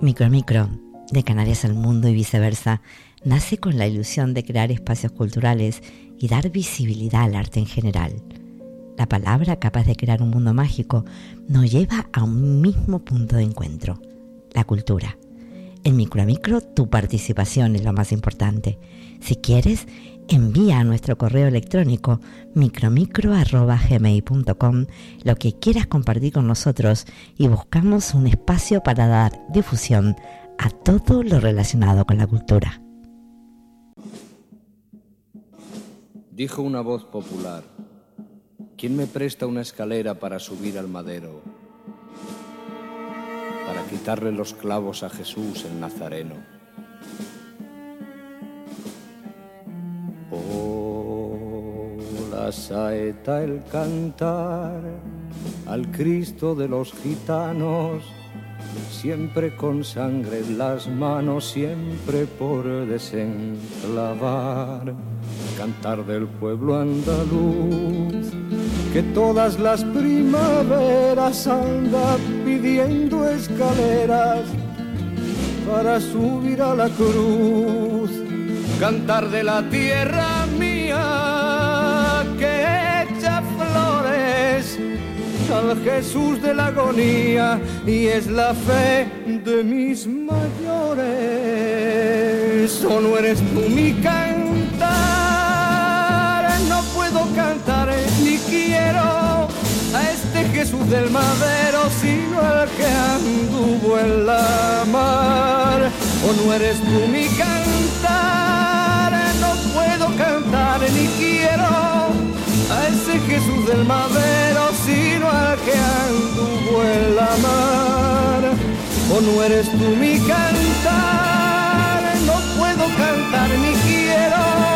Micro Micro, de Canarias al mundo y viceversa, nace con la ilusión de crear espacios culturales y dar visibilidad al arte en general. La palabra capaz de crear un mundo mágico nos lleva a un mismo punto de encuentro, la cultura. En Micro a Micro tu participación es lo más importante. Si quieres, envía a nuestro correo electrónico micromicro.gmail.com lo que quieras compartir con nosotros y buscamos un espacio para dar difusión a todo lo relacionado con la cultura. Dijo una voz popular, ¿quién me presta una escalera para subir al madero? Para quitarle los clavos a Jesús el Nazareno. Oh, la saeta, el cantar al Cristo de los gitanos siempre con sangre en las manos, siempre por desenclavar. Cantar del pueblo andaluz, que todas las primaveras anda pidiendo escaleras para subir a la cruz. Cantar de la tierra mía que echa flores al Jesús de la agonía y es la fe de mis mayores. O no eres tú mi cantar, puedo cantar ni quiero a este Jesús del madero, sino al que anduvo en la mar. O no eres tú mi cantar, no puedo cantar ni quiero a ese Jesús del madero, sino al que anduvo en la mar. O no eres tú mi cantar, no puedo cantar ni quiero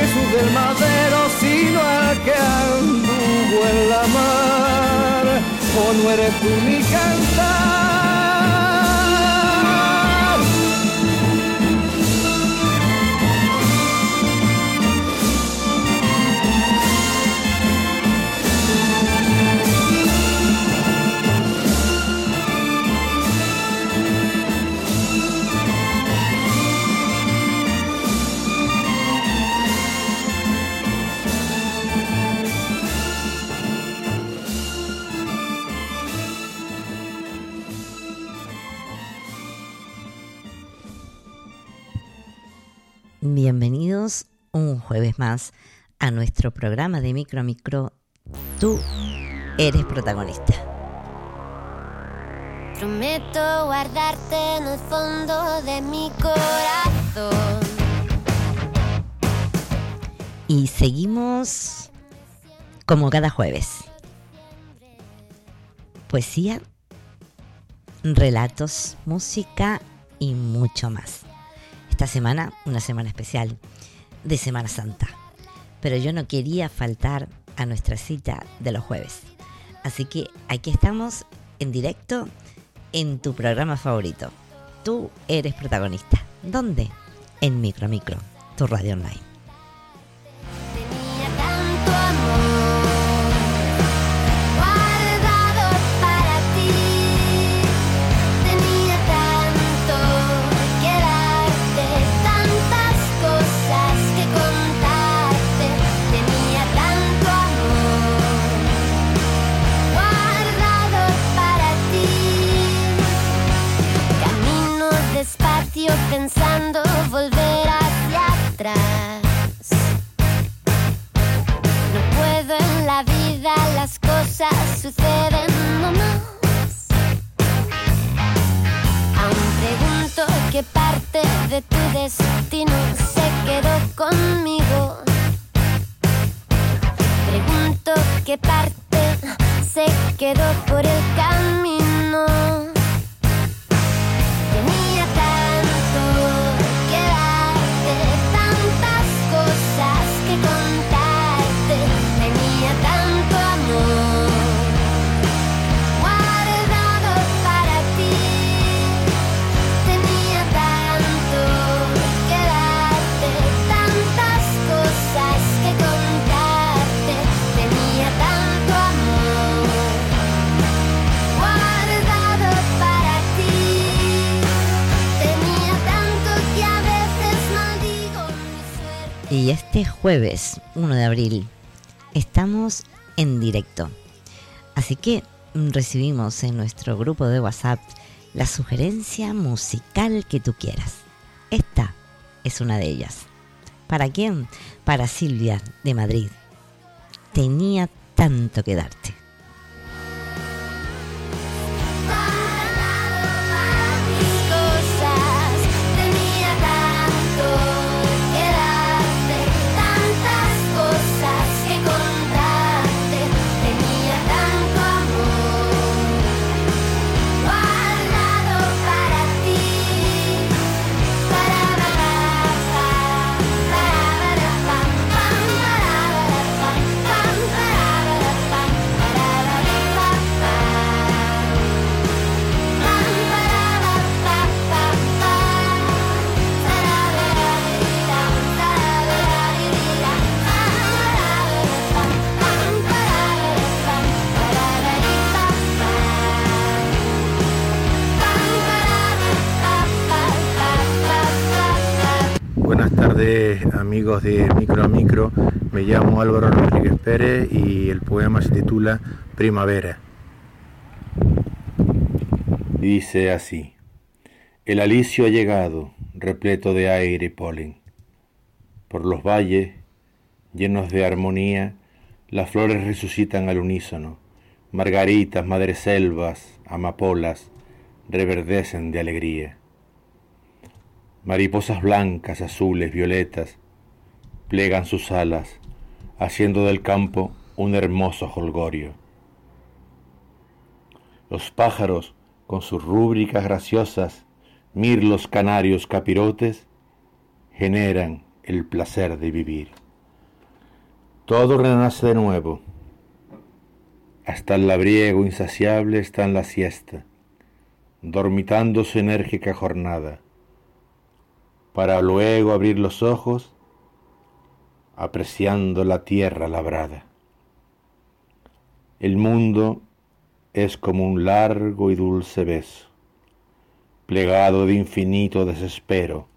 Jesús del madero, sino al que anduvo en la mar. O no eres tú mi cantar. Bienvenidos un jueves más a nuestro programa de Micro Micro. Tú eres protagonista. Prometo guardarte en el fondo de mi corazón. Y seguimos como cada jueves. Poesía, relatos, música y mucho más esta semana una semana especial de Semana Santa. Pero yo no quería faltar a nuestra cita de los jueves. Así que aquí estamos en directo en tu programa favorito. Tú eres protagonista. ¿Dónde? En Micro Micro, tu radio online. Jueves 1 de abril estamos en directo. Así que recibimos en nuestro grupo de WhatsApp la sugerencia musical que tú quieras. Esta es una de ellas. ¿Para quién? Para Silvia de Madrid. Tenía tanto que darte. Amigos de Micro a Micro. Me llamo Álvaro Rodríguez Pérez y el poema se titula Primavera. Dice así, el alicio ha llegado, repleto de aire y polen. Por los valles, llenos de armonía, las flores resucitan al unísono. Margaritas, madreselvas, amapolas, reverdecen de alegría. Mariposas blancas, azules, violetas, plegan sus alas, haciendo del campo un hermoso holgorio. Los pájaros, con sus rúbricas graciosas, mirlos, canarios, capirotes, generan el placer de vivir. Todo renace de nuevo. Hasta el labriego insaciable está en la siesta, dormitando su enérgica jornada para luego abrir los ojos apreciando la tierra labrada. El mundo es como un largo y dulce beso, plegado de infinito desespero,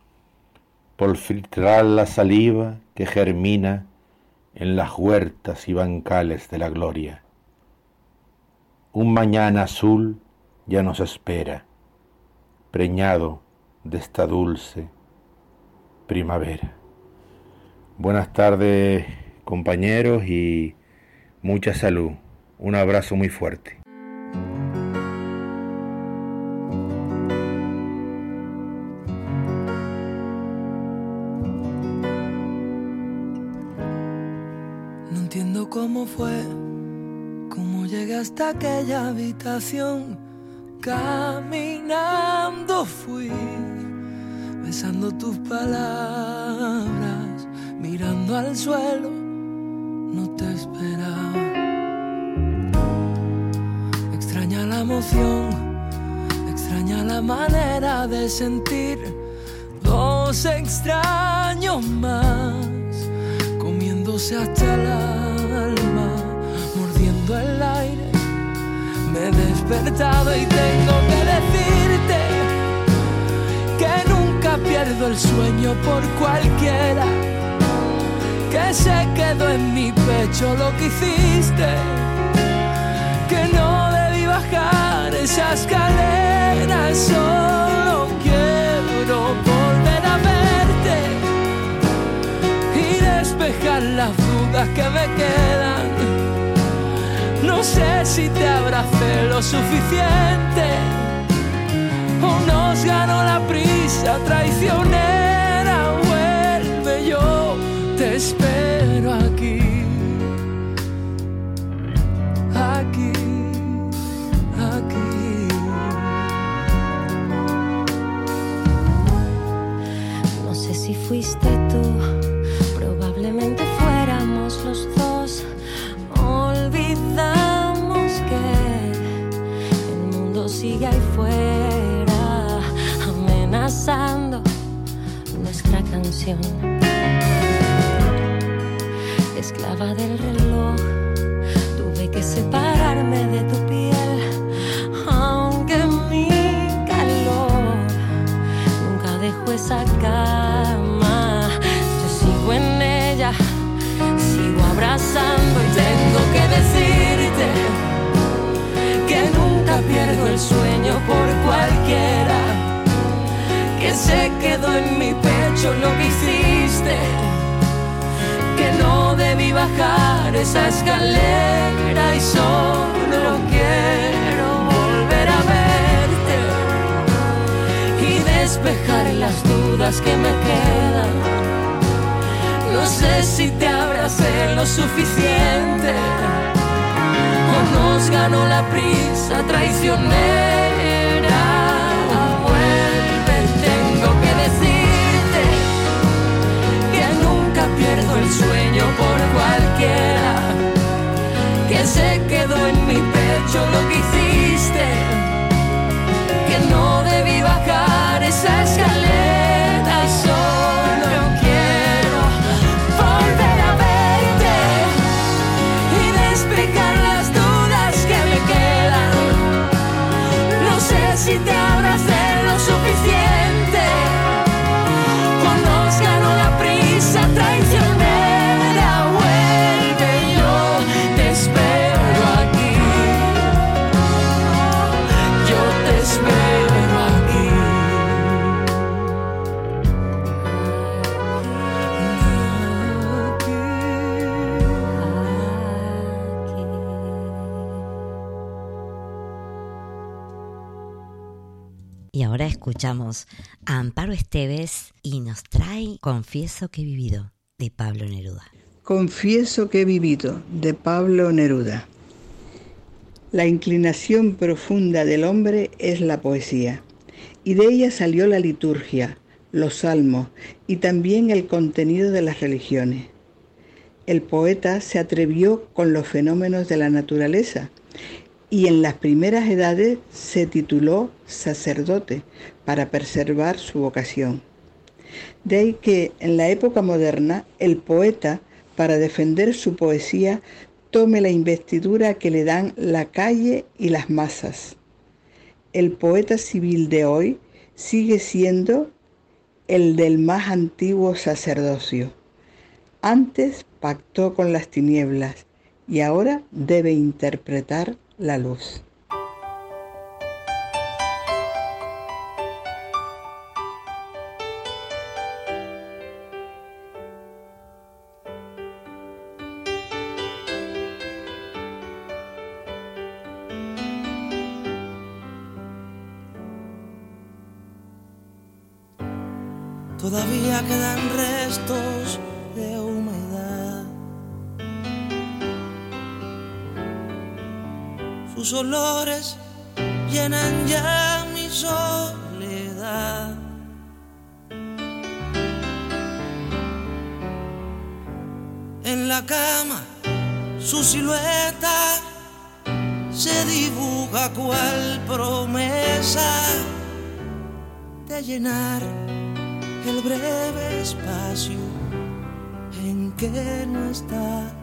por filtrar la saliva que germina en las huertas y bancales de la gloria. Un mañana azul ya nos espera, preñado de esta dulce primavera. Buenas tardes compañeros y mucha salud. Un abrazo muy fuerte. No entiendo cómo fue, cómo llegué hasta aquella habitación. Caminando fui besando tus palabras, mirando al suelo, no te esperaba. Extraña la emoción, extraña la manera de sentir dos extraños más, comiéndose hasta el alma, mordiendo el aire. Me he despertado y tengo que decirte que nunca pierdo el sueño por cualquiera. Que se quedó en mi pecho lo que hiciste. Que no debí bajar esa escalera. Solo quiero volver a verte y despejar las dudas que me quedan. No sé si te abracé lo suficiente nos ganó la prisa traicionera. Espero aquí. Aquí, aquí. No sé si fuiste tú, escuchamos a Amparo Esteves y nos trae Confieso que he vivido de Pablo Neruda. Confieso que he vivido, de Pablo Neruda. La inclinación profunda del hombre es la poesía, y de ella salió la liturgia, los salmos y también el contenido de las religiones. El poeta se atrevió con los fenómenos de la naturaleza y en las primeras edades se tituló sacerdote para preservar su vocación. De ahí que en la época moderna el poeta, para defender su poesía, tome la investidura que le dan la calle y las masas. El poeta civil de hoy sigue siendo el del más antiguo sacerdocio. Antes pactó con las tinieblas y ahora debe interpretar la luz. Olores llenan ya mi soledad. En la cama, su silueta se dibuja cual promesa de llenar el breve espacio en que no está.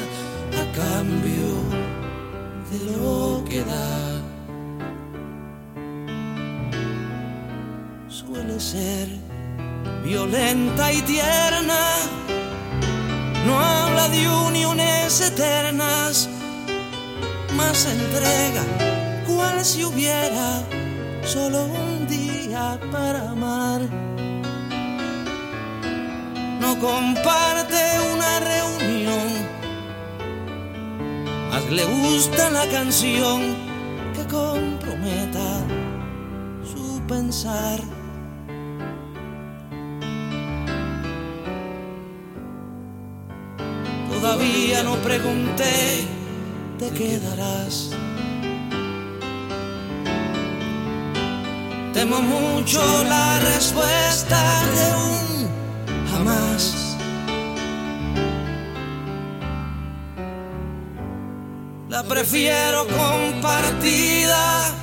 cambio de lo que da. Suele ser violenta y tierna, no habla de uniones eternas más entrega, cual si hubiera solo un día para amar. No comparte una reunión, más le gusta la canción que comprometa su pensar. Todavía no pregunté te quedarás. Temo mucho la respuesta de un jamás. La prefiero compartida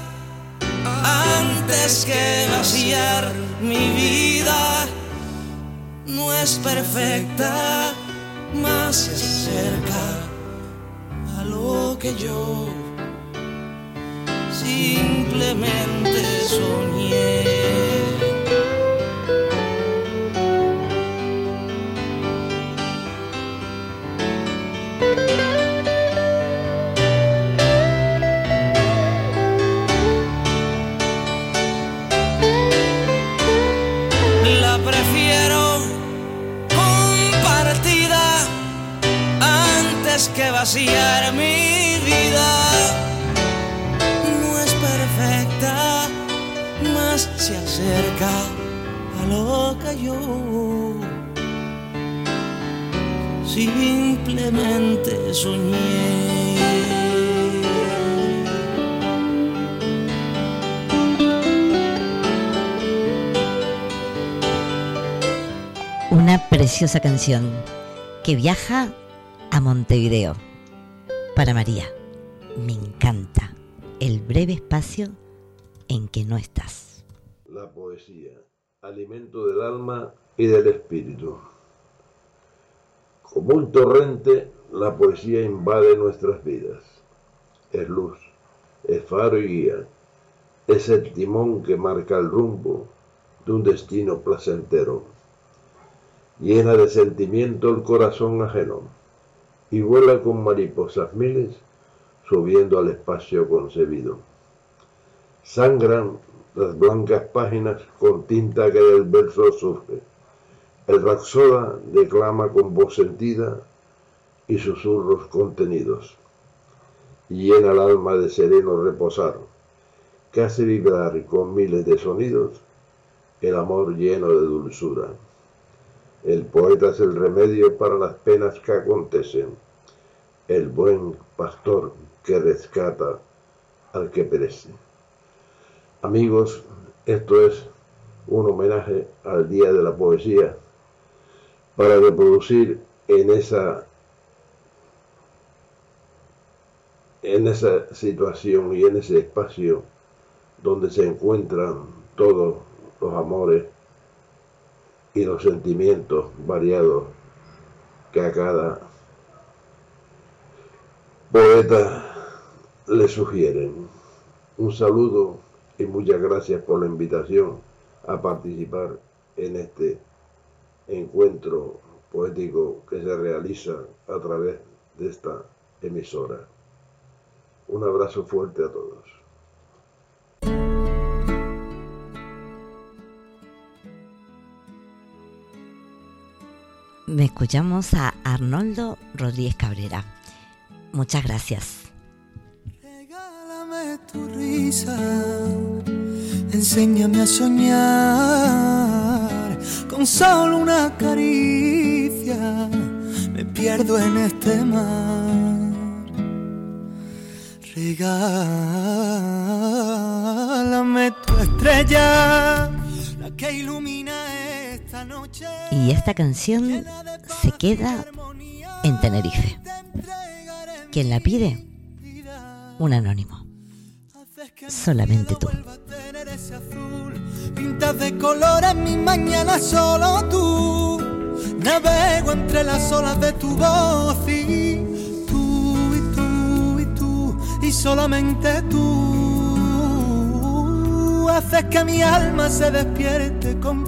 antes que vaciar mi vida. No es perfecta, más se acerca a lo que yo simplemente soñé. Vaciar mi vida. No es perfecta, más se acerca a lo que yo simplemente soñé. Una preciosa canción que viaja a Montevideo. Para María, me encanta el breve espacio en que no estás. La poesía, alimento del alma y del espíritu. Como un torrente, la poesía invade nuestras vidas. Es luz, es faro y guía, es el timón que marca el rumbo de un destino placentero. Llena de sentimiento el corazón ajeno y vuela con mariposas miles subiendo al espacio concebido. Sangran las blancas páginas con tinta que del verso surge. El Raxoda declama con voz sentida y susurros contenidos. Llena el alma de sereno reposar, que hace vibrar con miles de sonidos el amor lleno de dulzura. El poeta es el remedio para las penas que acontecen, el buen pastor que rescata al que perece. Amigos, esto es un homenaje al Día de la Poesía para reproducir en esa en esa situación y en ese espacio donde se encuentran todos los amores y los sentimientos variados que a cada poeta le sugieren. Un saludo y muchas gracias por la invitación a participar en este encuentro poético que se realiza a través de esta emisora. Un abrazo fuerte a todos. Me escuchamos a Arnoldo Rodríguez Cabrera. Muchas gracias. Regálame tu risa, enséñame a soñar con solo una caricia. Me pierdo en este mar. Regálame tu estrella, la que ilumina. Y esta canción se queda en Tenerife. ¿Quién la pide? Un anónimo. Solamente tú. Pintas de colores mi mañana solo tú. Navego entre las olas de tu voz y tú y tú y tú y solamente tú haces que mi alma se despierte con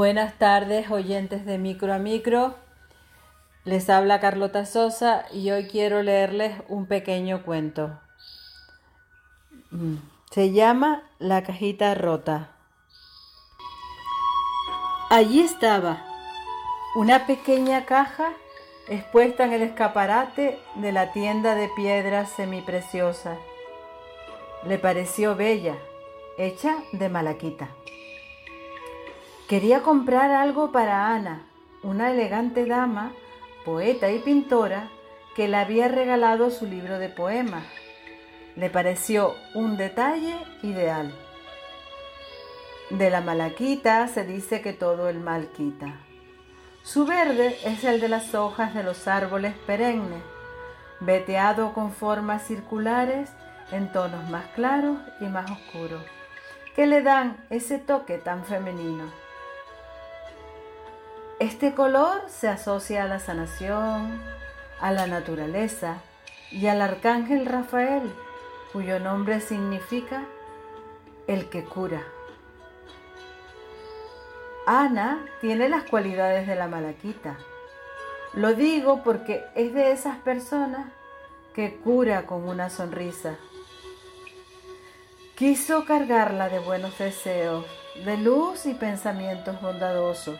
Buenas tardes, oyentes de Micro a Micro. Les habla Carlota Sosa y hoy quiero leerles un pequeño cuento. Mm, se llama La cajita rota. Allí estaba, una pequeña caja expuesta en el escaparate de la tienda de piedras semipreciosas. Le pareció bella, hecha de malaquita. Quería comprar algo para Ana, una elegante dama, poeta y pintora, que le había regalado su libro de poemas. Le pareció un detalle ideal. De la malaquita se dice que todo el mal quita. Su verde es el de las hojas de los árboles perennes, veteado con formas circulares en tonos más claros y más oscuros, que le dan ese toque tan femenino. Este color se asocia a la sanación, a la naturaleza y al arcángel Rafael, cuyo nombre significa el que cura. Ana tiene las cualidades de la malaquita. Lo digo porque es de esas personas que cura con una sonrisa. Quiso cargarla de buenos deseos, de luz y pensamientos bondadosos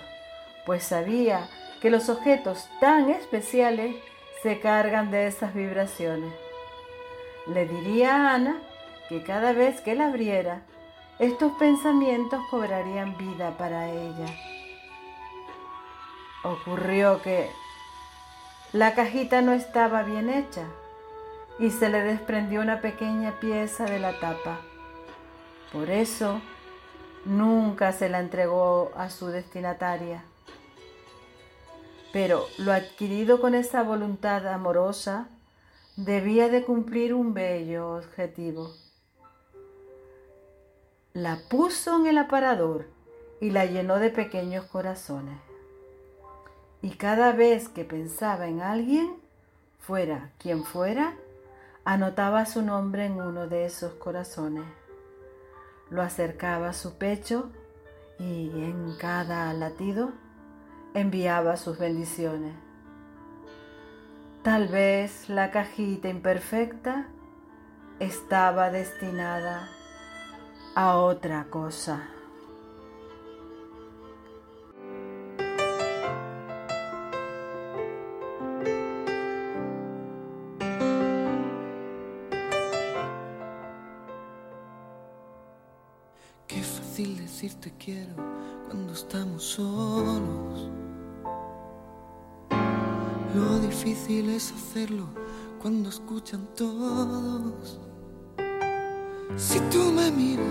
pues sabía que los objetos tan especiales se cargan de esas vibraciones. Le diría a Ana que cada vez que la abriera, estos pensamientos cobrarían vida para ella. Ocurrió que la cajita no estaba bien hecha y se le desprendió una pequeña pieza de la tapa. Por eso nunca se la entregó a su destinataria pero lo adquirido con esa voluntad amorosa debía de cumplir un bello objetivo. La puso en el aparador y la llenó de pequeños corazones. Y cada vez que pensaba en alguien, fuera quien fuera, anotaba su nombre en uno de esos corazones. Lo acercaba a su pecho y en cada latido enviaba sus bendiciones. Tal vez la cajita imperfecta estaba destinada a otra cosa. Qué fácil decir te quiero difícil es hacerlo cuando escuchan todos. Si tú me miras,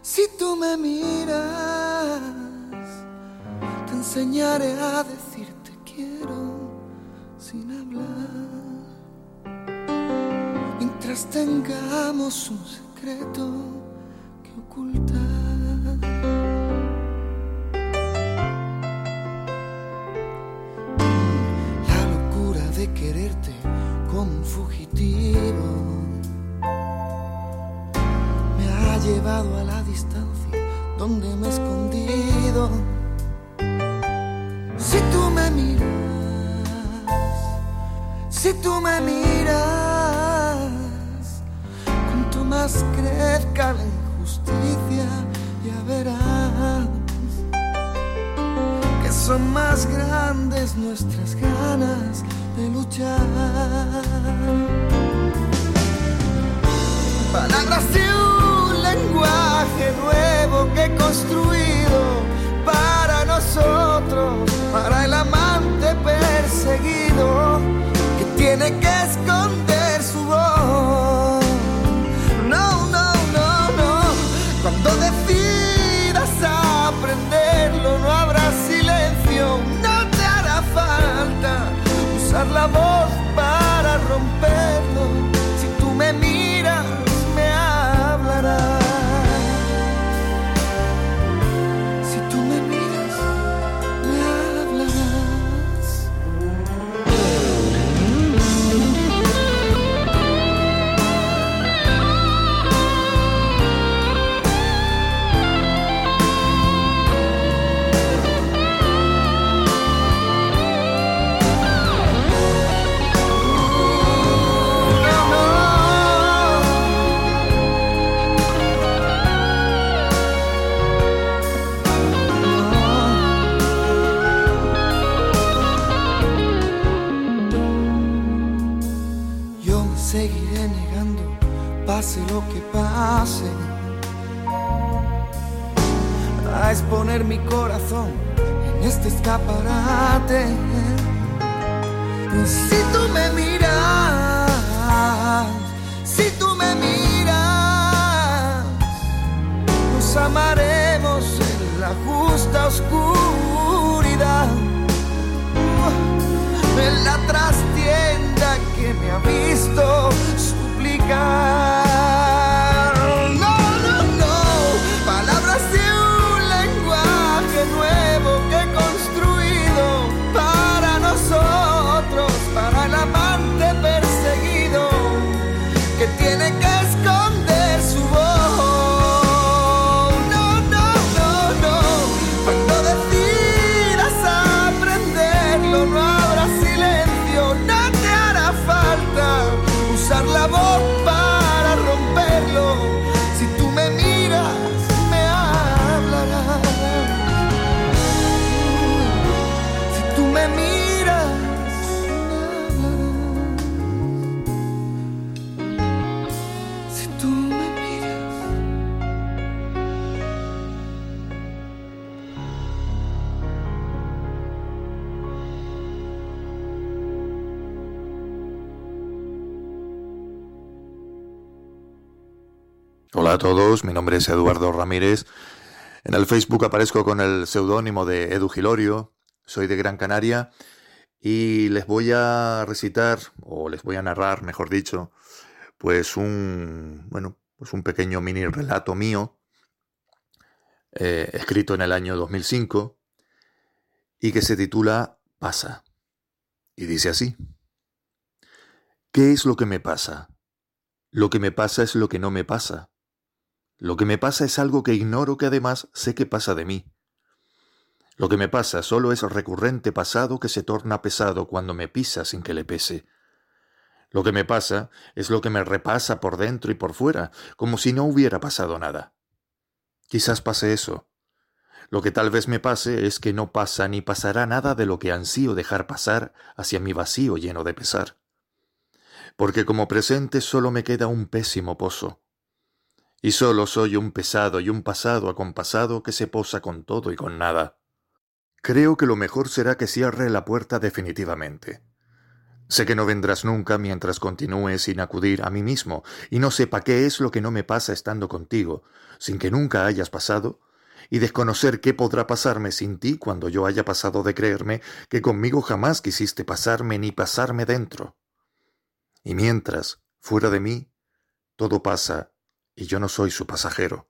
si tú me miras, te enseñaré a decirte quiero sin hablar. Mientras tengamos un secreto que ocultar. Donde me he escondido. Si tú me miras, si tú me miras, cuanto más crezca la injusticia, ya verás que son más grandes nuestras ganas de luchar. Palabras de un lenguaje nuevo que construido para nosotros, para el amante mi corazón en este escaparate. Si tú me miras, si tú me miras, nos amaremos en la justa oscuridad. A todos, mi nombre es Eduardo Ramírez. En el Facebook aparezco con el seudónimo de Edu Gilorio, soy de Gran Canaria y les voy a recitar, o les voy a narrar, mejor dicho, pues un, bueno, pues un pequeño mini relato mío, eh, escrito en el año 2005 y que se titula Pasa. Y dice así. ¿Qué es lo que me pasa? Lo que me pasa es lo que no me pasa. Lo que me pasa es algo que ignoro que además sé que pasa de mí. Lo que me pasa solo es recurrente pasado que se torna pesado cuando me pisa sin que le pese. Lo que me pasa es lo que me repasa por dentro y por fuera, como si no hubiera pasado nada. Quizás pase eso. Lo que tal vez me pase es que no pasa ni pasará nada de lo que ansío dejar pasar hacia mi vacío lleno de pesar. Porque como presente solo me queda un pésimo pozo. Y solo soy un pesado y un pasado acompasado que se posa con todo y con nada. Creo que lo mejor será que cierre la puerta definitivamente. Sé que no vendrás nunca mientras continúe sin acudir a mí mismo y no sepa qué es lo que no me pasa estando contigo, sin que nunca hayas pasado, y desconocer qué podrá pasarme sin ti cuando yo haya pasado de creerme que conmigo jamás quisiste pasarme ni pasarme dentro. Y mientras, fuera de mí, todo pasa y yo no soy su pasajero.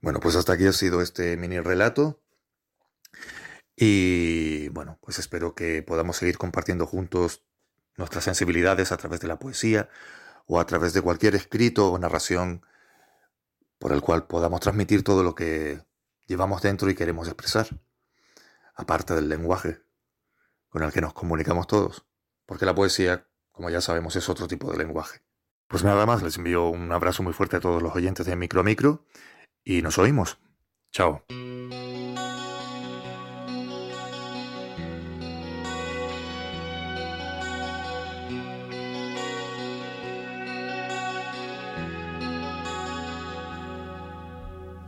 Bueno, pues hasta aquí ha sido este mini relato. Y bueno, pues espero que podamos seguir compartiendo juntos nuestras sensibilidades a través de la poesía o a través de cualquier escrito o narración por el cual podamos transmitir todo lo que llevamos dentro y queremos expresar, aparte del lenguaje con el que nos comunicamos todos, porque la poesía, como ya sabemos, es otro tipo de lenguaje. Pues nada más, les envío un abrazo muy fuerte a todos los oyentes de Micro Micro y nos oímos. Chao.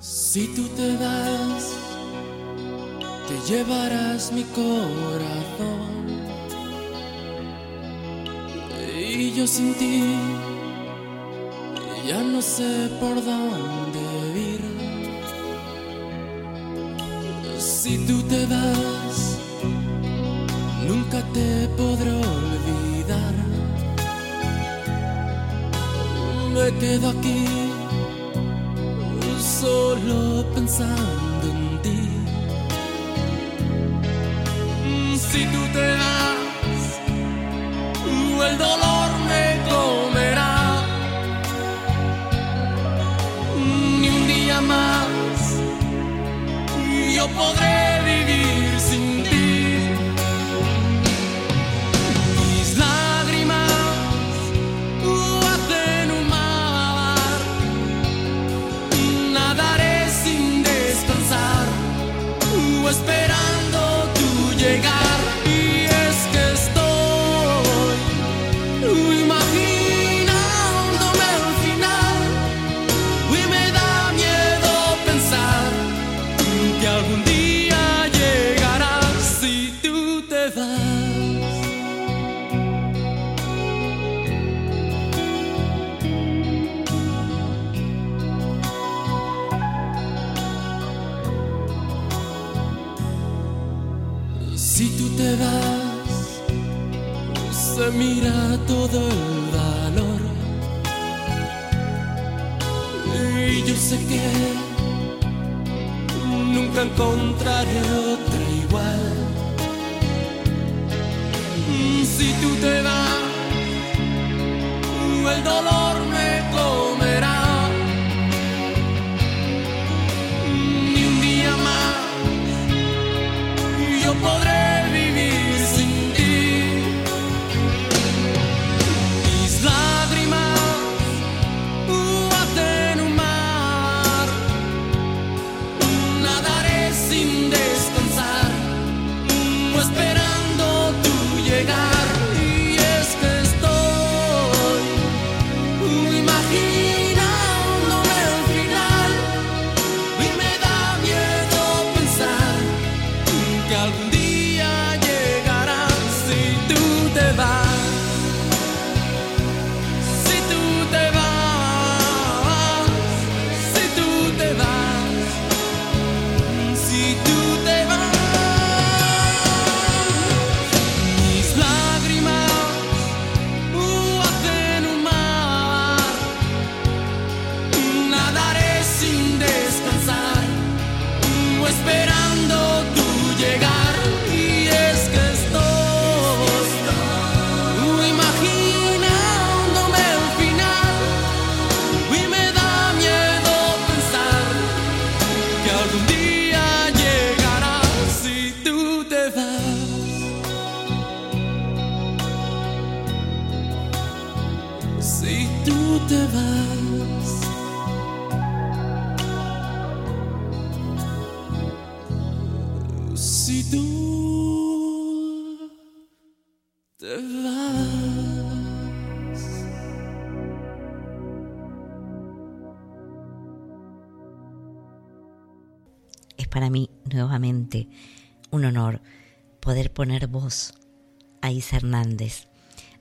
Si tú te vas, te llevarás mi corazón. Y yo sin ti ya no sé por dónde ir. Si tú te vas, nunca te podré olvidar. Me quedo aquí solo pensando en ti. Si tú te vas, el dolor yo podré mira todo el valor. Y yo sé que nunca encontraré otra igual. Si tú te vas, el dolor un honor poder poner voz a Isa Hernández,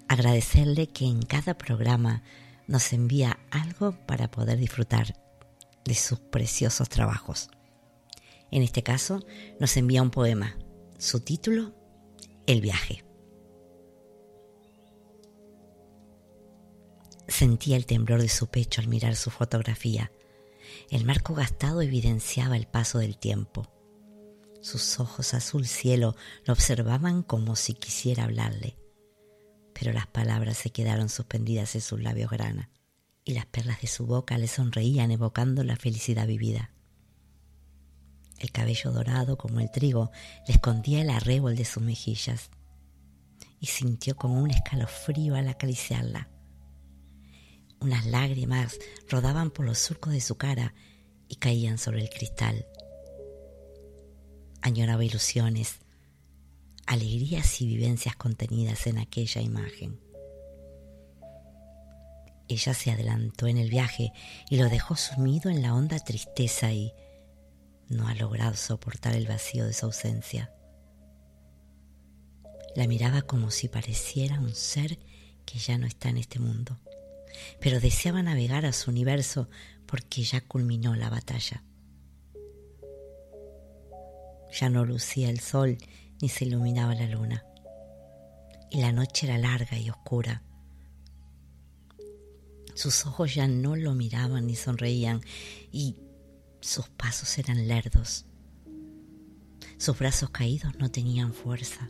agradecerle que en cada programa nos envía algo para poder disfrutar de sus preciosos trabajos. En este caso, nos envía un poema. Su título, El viaje. Sentía el temblor de su pecho al mirar su fotografía. El marco gastado evidenciaba el paso del tiempo. Sus ojos azul cielo lo observaban como si quisiera hablarle, pero las palabras se quedaron suspendidas en sus labios grana y las perlas de su boca le sonreían evocando la felicidad vivida. El cabello dorado como el trigo le escondía el arrebol de sus mejillas y sintió como un escalofrío al acariciarla. Unas lágrimas rodaban por los surcos de su cara y caían sobre el cristal. Añoraba ilusiones, alegrías y vivencias contenidas en aquella imagen. Ella se adelantó en el viaje y lo dejó sumido en la honda tristeza y no ha logrado soportar el vacío de su ausencia. La miraba como si pareciera un ser que ya no está en este mundo pero deseaba navegar a su universo porque ya culminó la batalla. Ya no lucía el sol ni se iluminaba la luna. Y la noche era larga y oscura. Sus ojos ya no lo miraban ni sonreían y sus pasos eran lerdos. Sus brazos caídos no tenían fuerza.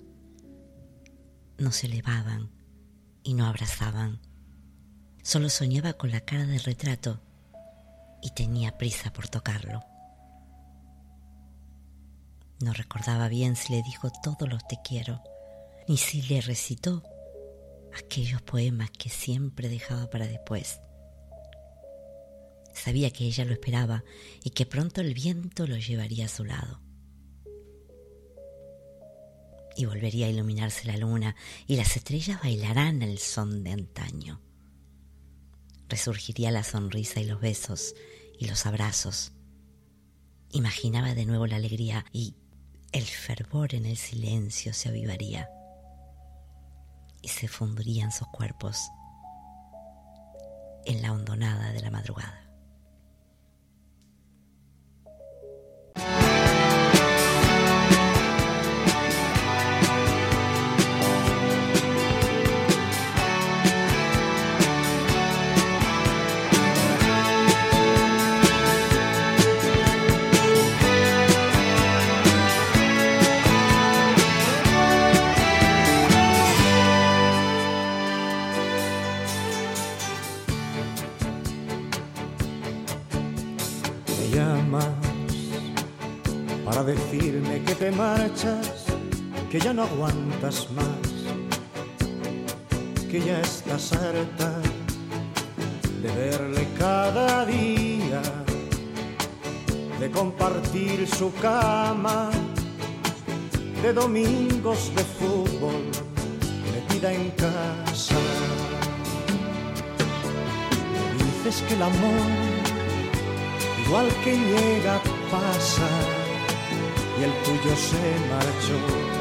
No se elevaban y no abrazaban Solo soñaba con la cara del retrato y tenía prisa por tocarlo. No recordaba bien si le dijo todos los te quiero, ni si le recitó aquellos poemas que siempre dejaba para después. Sabía que ella lo esperaba y que pronto el viento lo llevaría a su lado. Y volvería a iluminarse la luna y las estrellas bailarán el son de antaño resurgiría la sonrisa y los besos y los abrazos. Imaginaba de nuevo la alegría y el fervor en el silencio se avivaría y se fundirían sus cuerpos en la hondonada de la madrugada. No aguantas más, que ya estás harta de verle cada día, de compartir su cama, de domingos de fútbol metida en casa. dices que el amor, igual que llega, pasa y el tuyo se marchó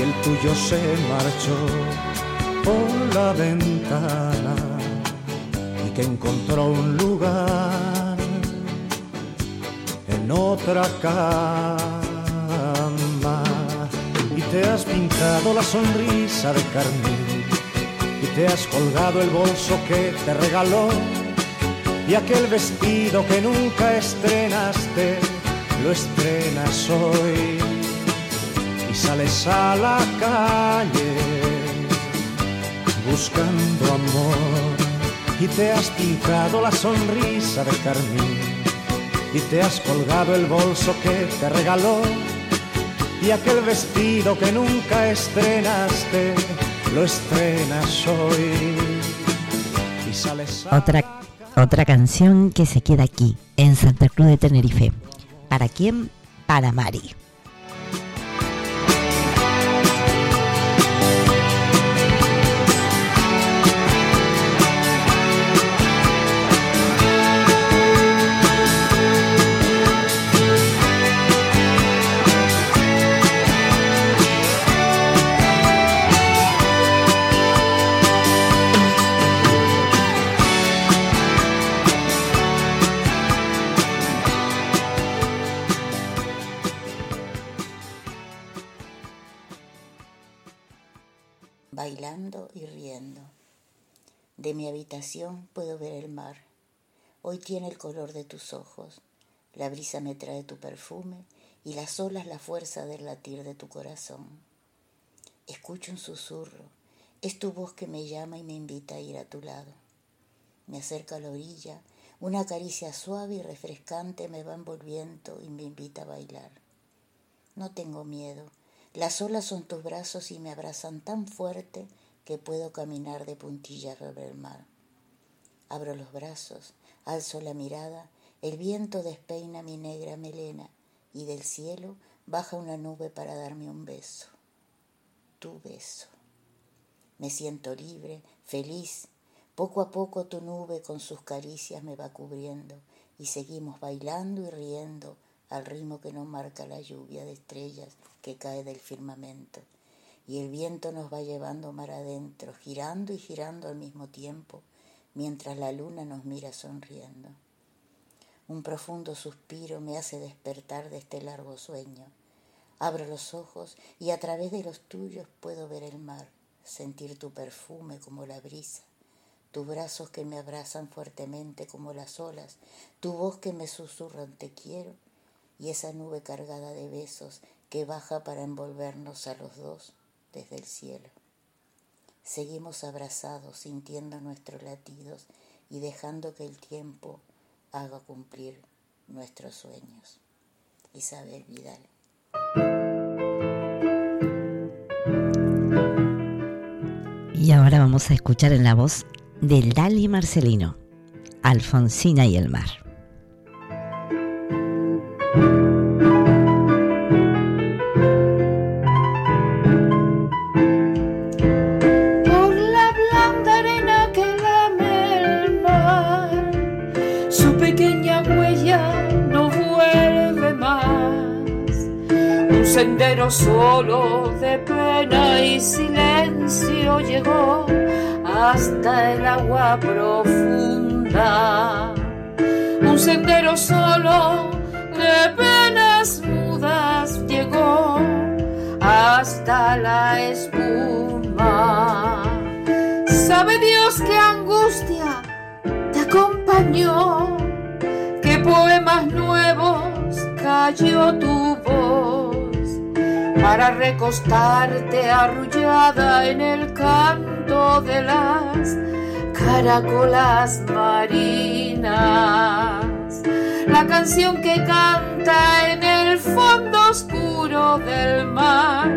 y el tuyo se marchó por la ventana y que encontró un lugar en otra cama. Y te has pintado la sonrisa de carmín y te has colgado el bolso que te regaló y aquel vestido que nunca estrenaste lo estrenas hoy sales a la calle buscando amor y te has pintado la sonrisa de carmín y te has colgado el bolso que te regaló y aquel vestido que nunca estrenaste lo estrenas hoy y sales a Otra, otra canción que se queda aquí, en Santa Cruz de Tenerife. ¿Para quién? Para Mari. Puedo ver el mar. Hoy tiene el color de tus ojos. La brisa me trae tu perfume y las olas la fuerza del latir de tu corazón. Escucho un susurro. Es tu voz que me llama y me invita a ir a tu lado. Me acerco a la orilla. Una caricia suave y refrescante me va envolviendo y me invita a bailar. No tengo miedo. Las olas son tus brazos y me abrazan tan fuerte que puedo caminar de puntillas sobre el mar. Abro los brazos, alzo la mirada, el viento despeina mi negra melena y del cielo baja una nube para darme un beso. Tu beso. Me siento libre, feliz. Poco a poco tu nube con sus caricias me va cubriendo y seguimos bailando y riendo al ritmo que nos marca la lluvia de estrellas que cae del firmamento. Y el viento nos va llevando mar adentro, girando y girando al mismo tiempo, mientras la luna nos mira sonriendo. Un profundo suspiro me hace despertar de este largo sueño. Abro los ojos y a través de los tuyos puedo ver el mar, sentir tu perfume como la brisa, tus brazos que me abrazan fuertemente como las olas, tu voz que me susurra te quiero y esa nube cargada de besos que baja para envolvernos a los dos desde el cielo. Seguimos abrazados sintiendo nuestros latidos y dejando que el tiempo haga cumplir nuestros sueños. Isabel Vidal. Y ahora vamos a escuchar en la voz de Lali Marcelino, Alfonsina y el mar. Solo de pena y silencio llegó hasta el agua profunda. Un sendero solo de penas mudas llegó hasta la espuma. Sabe Dios qué angustia te acompañó, qué poemas nuevos cayó tu voz para recostarte arrullada en el canto de las caracolas marinas. la canción que canta en el fondo oscuro del mar,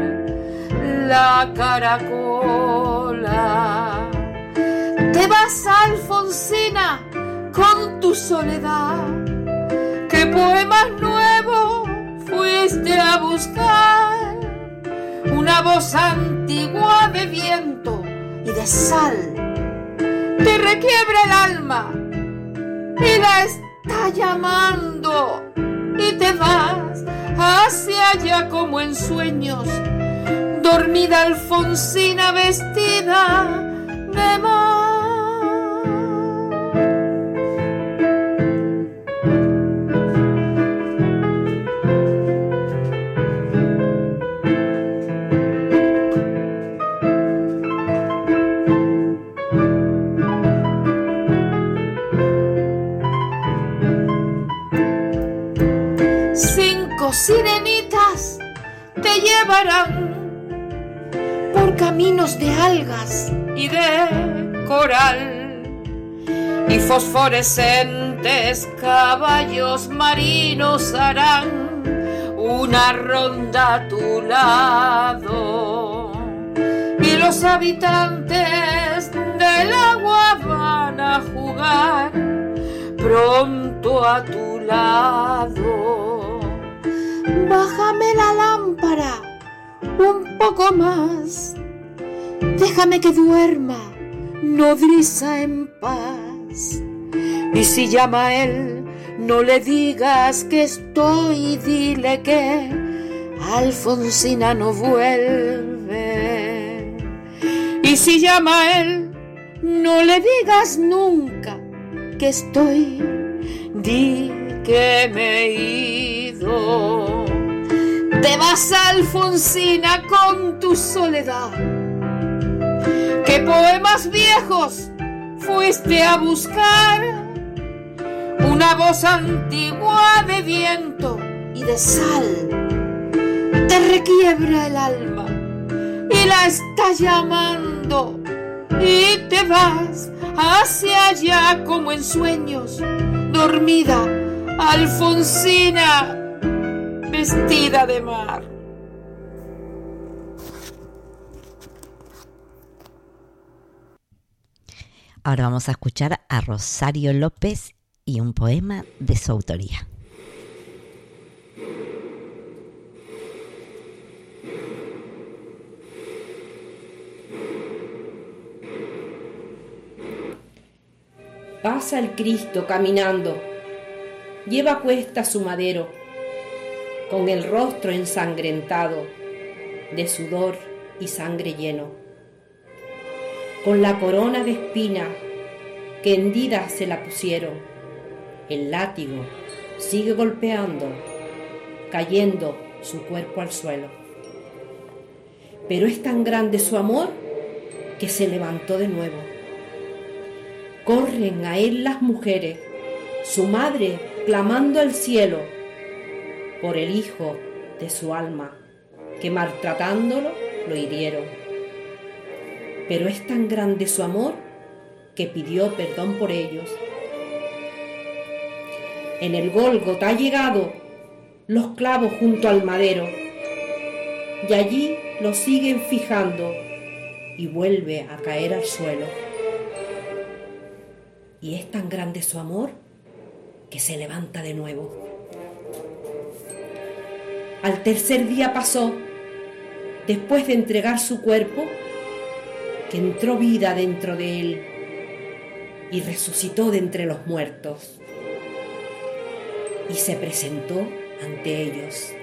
la caracola. Te vas, Alfonsina, con tu soledad. ¿Qué poemas nuevos fuiste a buscar? Voz antigua de viento y de sal te requiebra el alma y la está llamando y te vas hacia allá como en sueños, dormida Alfonsina vestida de mar. Por caminos de algas y de coral y fosforescentes caballos marinos harán una ronda a tu lado y los habitantes del agua van a jugar pronto a tu lado. Bájame la lámpara un poco más. Déjame que duerma, nodriza en paz. Y si llama a él, no le digas que estoy, dile que Alfonsina no vuelve. Y si llama a él, no le digas nunca que estoy, di que me he ido. Te vas, Alfonsina, con tu soledad. ¿Qué poemas viejos fuiste a buscar? Una voz antigua de viento y de sal te requiebra el alma y la está llamando y te vas hacia allá como en sueños, dormida, Alfonsina, vestida de mar. Ahora vamos a escuchar a Rosario López y un poema de su autoría. Pasa el Cristo caminando, lleva a cuesta su madero, con el rostro ensangrentado, de sudor y sangre lleno, con la corona de espina que hendida se la pusieron, el látigo sigue golpeando, cayendo su cuerpo al suelo. Pero es tan grande su amor que se levantó de nuevo corren a él las mujeres, su madre clamando al cielo por el hijo de su alma, que maltratándolo lo hirieron. Pero es tan grande su amor que pidió perdón por ellos. En el Gólgota ha llegado los clavos junto al madero y allí lo siguen fijando y vuelve a caer al suelo. Y es tan grande su amor que se levanta de nuevo. Al tercer día pasó, después de entregar su cuerpo, que entró vida dentro de él y resucitó de entre los muertos y se presentó ante ellos.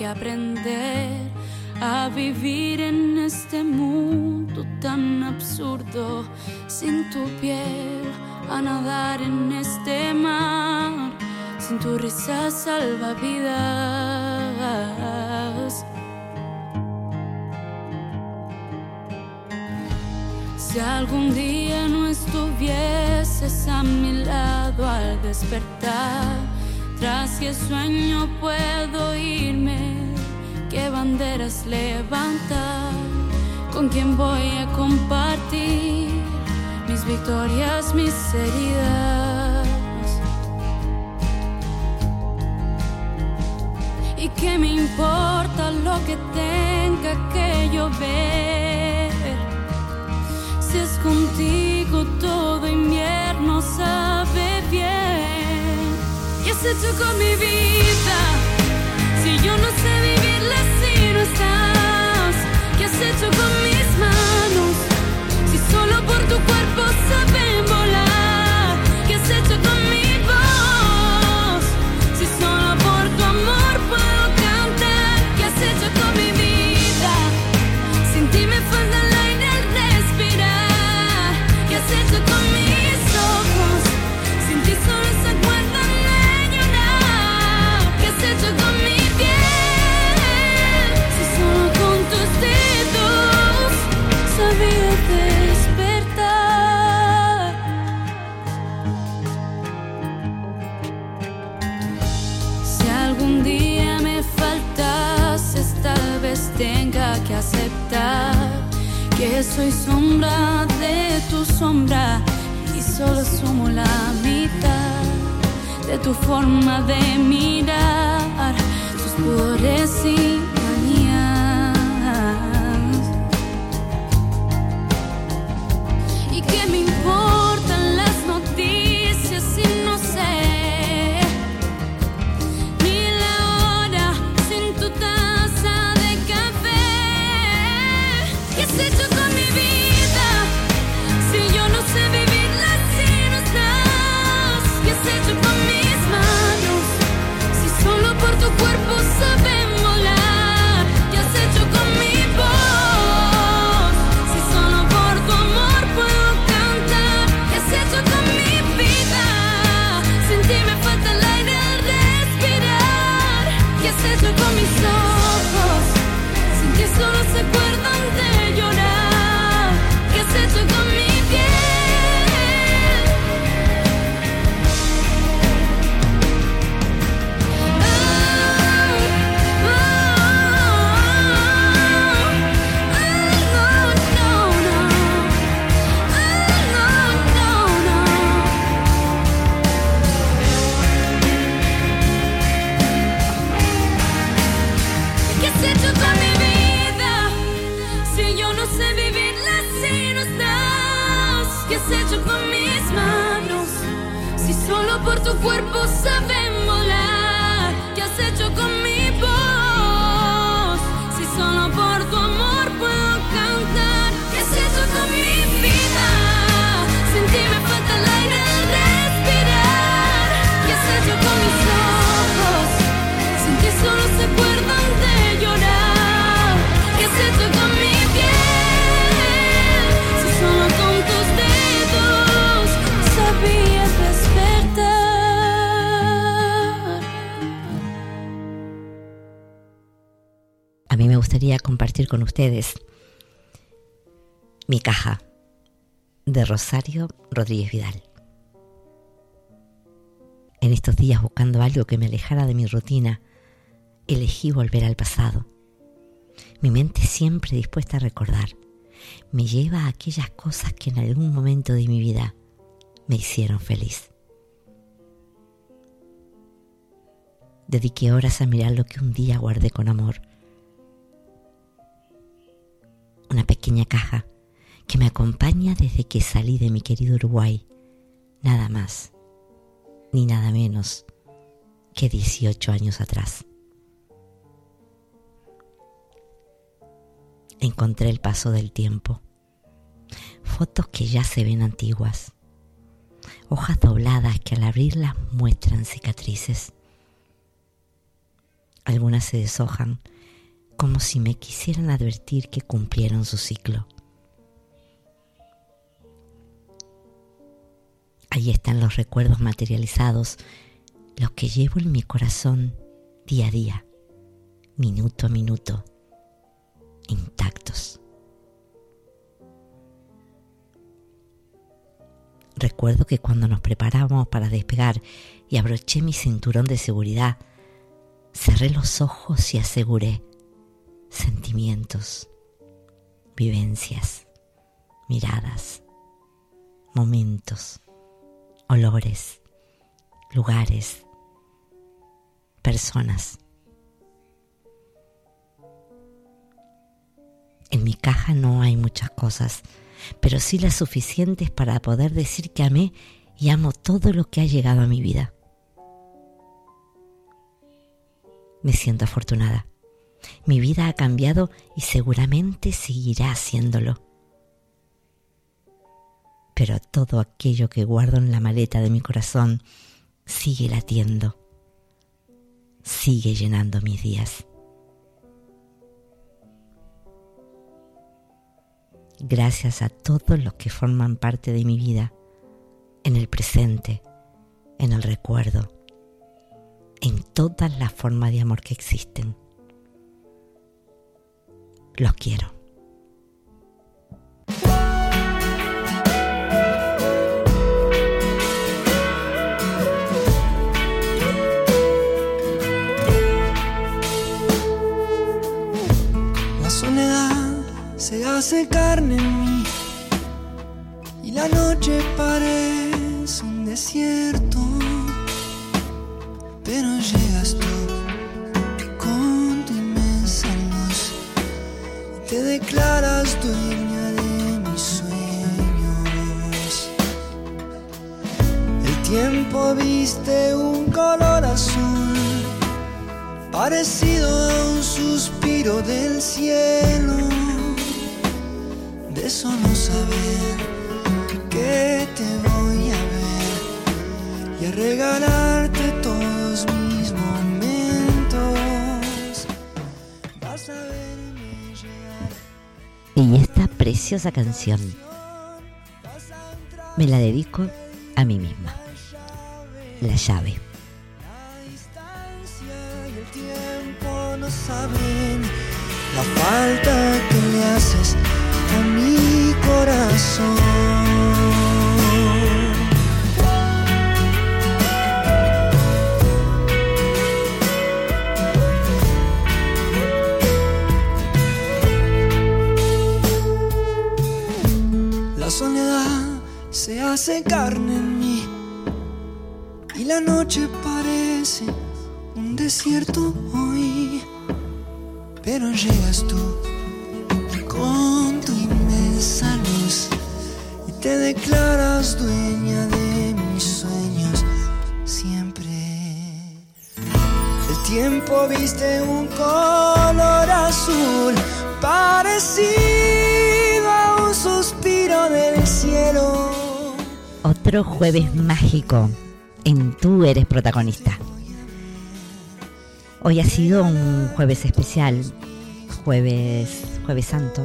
Que aprender a vivir en este mundo tan absurdo, sin tu piel, a nadar en este mar, sin tu risa salvavidas. Si algún día no estuvieses a mi lado al despertar, tras qué sueño puedo irme, qué banderas levantar, con quién voy a compartir mis victorias, mis heridas. ¿Y qué me importa lo que tenga que llover? Si es contigo todo invierno sabe bien. ¿Qué has hecho con mi vida? Si yo no sé vivirla si no estás. ¿Qué has hecho con soy sombra de tu sombra y solo sumo la mitad de tu forma de mirar, sus pudores y solo por tu cuerpo saben Compartir con ustedes mi caja de Rosario Rodríguez Vidal. En estos días buscando algo que me alejara de mi rutina, elegí volver al pasado. Mi mente siempre dispuesta a recordar me lleva a aquellas cosas que en algún momento de mi vida me hicieron feliz. Dediqué horas a mirar lo que un día guardé con amor. Una pequeña caja que me acompaña desde que salí de mi querido Uruguay. Nada más, ni nada menos que 18 años atrás. Encontré el paso del tiempo. Fotos que ya se ven antiguas. Hojas dobladas que al abrirlas muestran cicatrices. Algunas se deshojan como si me quisieran advertir que cumplieron su ciclo. Ahí están los recuerdos materializados, los que llevo en mi corazón día a día, minuto a minuto, intactos. Recuerdo que cuando nos preparábamos para despegar y abroché mi cinturón de seguridad, cerré los ojos y aseguré sentimientos, vivencias, miradas, momentos, olores, lugares, personas. En mi caja no hay muchas cosas, pero sí las suficientes para poder decir que amé y amo todo lo que ha llegado a mi vida. Me siento afortunada. Mi vida ha cambiado y seguramente seguirá haciéndolo. Pero todo aquello que guardo en la maleta de mi corazón sigue latiendo, sigue llenando mis días. Gracias a todos los que forman parte de mi vida, en el presente, en el recuerdo, en todas las formas de amor que existen. Los quiero. La soledad se hace carne en mí y la noche parece un desierto, pero llegas tú te declaras dueña de mis sueños. El tiempo viste un color azul parecido a un suspiro del cielo. De solo saber que te voy a ver y a regalarte todos mis preciosa canción me la dedico a mí misma. La llave. y el tiempo no saben la falta que le haces a mi corazón. Se hace carne en mí y la noche parece un desierto hoy, pero llegas tú con tu inmensa luz y te declaras dueña de mis sueños siempre. El tiempo viste un color azul parecido Otro jueves mágico en Tú eres protagonista. Hoy ha sido un jueves especial, jueves, jueves santo,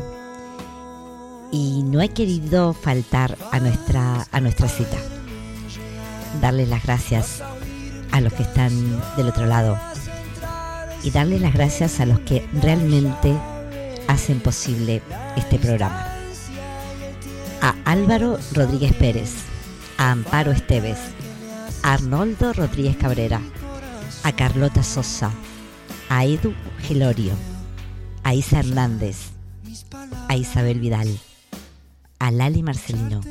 y no he querido faltar a nuestra, a nuestra cita. Darle las gracias a los que están del otro lado y darle las gracias a los que realmente hacen posible este programa. A Álvaro Rodríguez Pérez, a Amparo Esteves, a Arnoldo Rodríguez Cabrera, a Carlota Sosa, a Edu Gelorio, a Isa Hernández, a Isabel Vidal, a Lali Marcelino,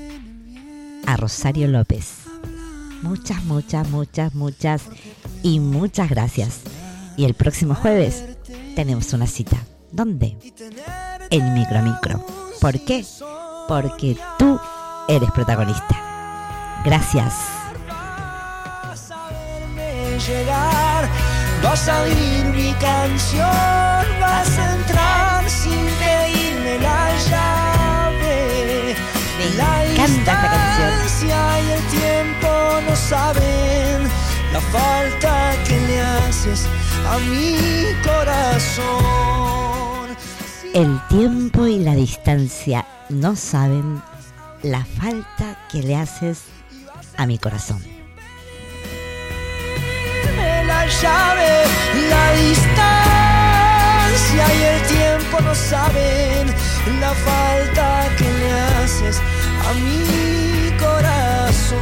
a Rosario López. Muchas, muchas, muchas, muchas y muchas gracias. Y el próximo jueves tenemos una cita. ¿Dónde? En Micro Micro. ¿Por qué? Porque tú eres protagonista. Gracias. llegar. Vas a oír mi canción, vas a entrar sin pedirme la llave. Me la encanta esta canción. distancia y el tiempo no saben la falta que le haces a mi corazón. El tiempo y la distancia no saben la falta que le haces a mi corazón. La llave, la distancia y el tiempo no saben la falta que le haces a mi corazón.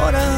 Corazón.